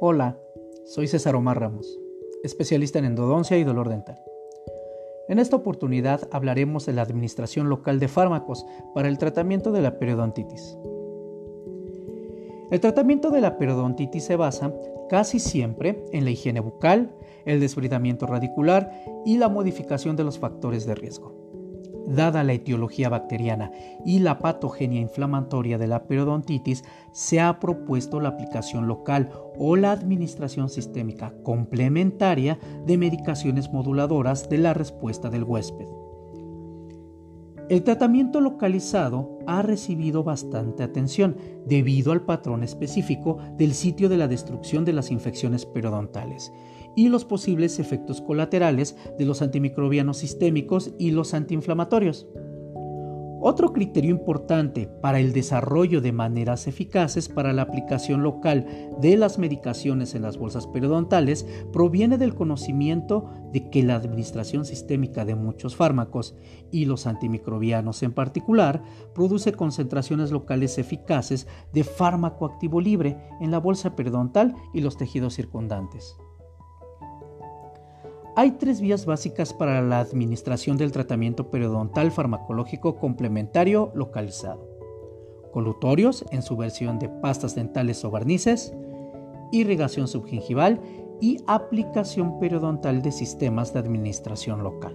Hola, soy César Omar Ramos, especialista en endodoncia y dolor dental. En esta oportunidad hablaremos de la administración local de fármacos para el tratamiento de la periodontitis. El tratamiento de la periodontitis se basa casi siempre en la higiene bucal, el desbridamiento radicular y la modificación de los factores de riesgo. Dada la etiología bacteriana y la patogenia inflamatoria de la periodontitis, se ha propuesto la aplicación local o la administración sistémica complementaria de medicaciones moduladoras de la respuesta del huésped. El tratamiento localizado ha recibido bastante atención debido al patrón específico del sitio de la destrucción de las infecciones periodontales y los posibles efectos colaterales de los antimicrobianos sistémicos y los antiinflamatorios. Otro criterio importante para el desarrollo de maneras eficaces para la aplicación local de las medicaciones en las bolsas periodontales proviene del conocimiento de que la administración sistémica de muchos fármacos y los antimicrobianos en particular produce concentraciones locales eficaces de fármaco activo libre en la bolsa periodontal y los tejidos circundantes. Hay tres vías básicas para la administración del tratamiento periodontal farmacológico complementario localizado. Colutorios en su versión de pastas dentales o barnices, irrigación subgingival y aplicación periodontal de sistemas de administración local.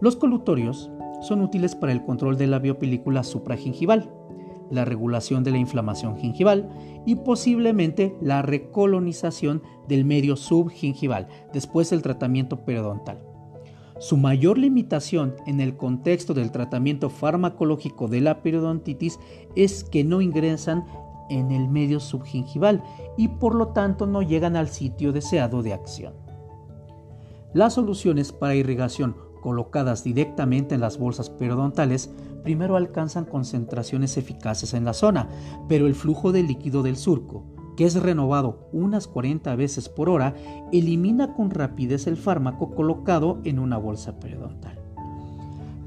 Los colutorios son útiles para el control de la biopelícula supragingival, la regulación de la inflamación gingival y posiblemente la recolonización del medio subgingival después del tratamiento periodontal. Su mayor limitación en el contexto del tratamiento farmacológico de la periodontitis es que no ingresan en el medio subgingival y por lo tanto no llegan al sitio deseado de acción. Las soluciones para irrigación colocadas directamente en las bolsas periodontales primero alcanzan concentraciones eficaces en la zona, pero el flujo de líquido del surco, que es renovado unas 40 veces por hora, elimina con rapidez el fármaco colocado en una bolsa periodontal.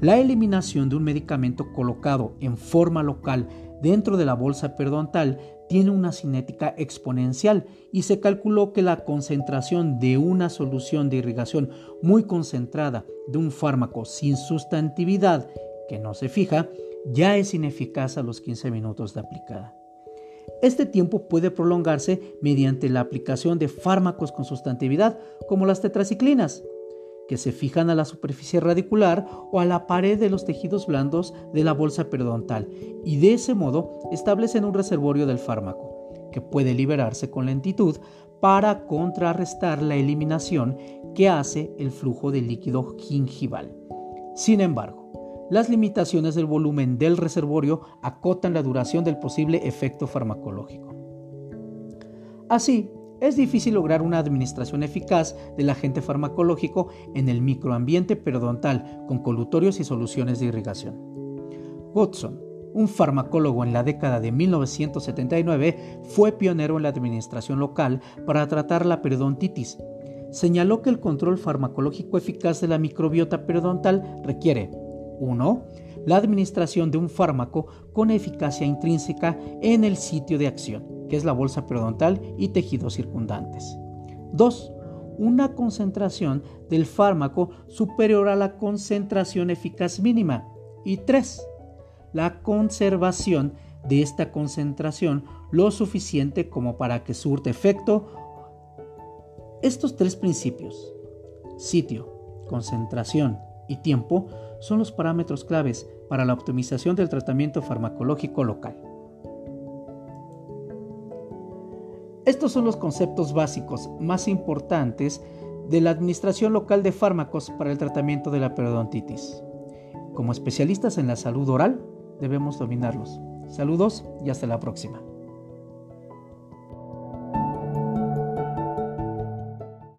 La eliminación de un medicamento colocado en forma local dentro de la bolsa periodontal tiene una cinética exponencial y se calculó que la concentración de una solución de irrigación muy concentrada de un fármaco sin sustantividad que no se fija ya es ineficaz a los 15 minutos de aplicada. Este tiempo puede prolongarse mediante la aplicación de fármacos con sustantividad como las tetraciclinas, que se fijan a la superficie radicular o a la pared de los tejidos blandos de la bolsa periodontal y de ese modo establecen un reservorio del fármaco, que puede liberarse con lentitud para contrarrestar la eliminación que hace el flujo de líquido gingival. Sin embargo, las limitaciones del volumen del reservorio acotan la duración del posible efecto farmacológico. Así, es difícil lograr una administración eficaz del agente farmacológico en el microambiente periodontal con colutorios y soluciones de irrigación. Watson, un farmacólogo en la década de 1979, fue pionero en la administración local para tratar la periodontitis. Señaló que el control farmacológico eficaz de la microbiota periodontal requiere 1. La administración de un fármaco con eficacia intrínseca en el sitio de acción que es la bolsa periodontal y tejidos circundantes. 2. Una concentración del fármaco superior a la concentración eficaz mínima. Y 3. La conservación de esta concentración lo suficiente como para que surte efecto. Estos tres principios, sitio, concentración y tiempo, son los parámetros claves para la optimización del tratamiento farmacológico local. Estos son los conceptos básicos más importantes de la Administración Local de Fármacos para el tratamiento de la periodontitis. Como especialistas en la salud oral, debemos dominarlos. Saludos y hasta la próxima.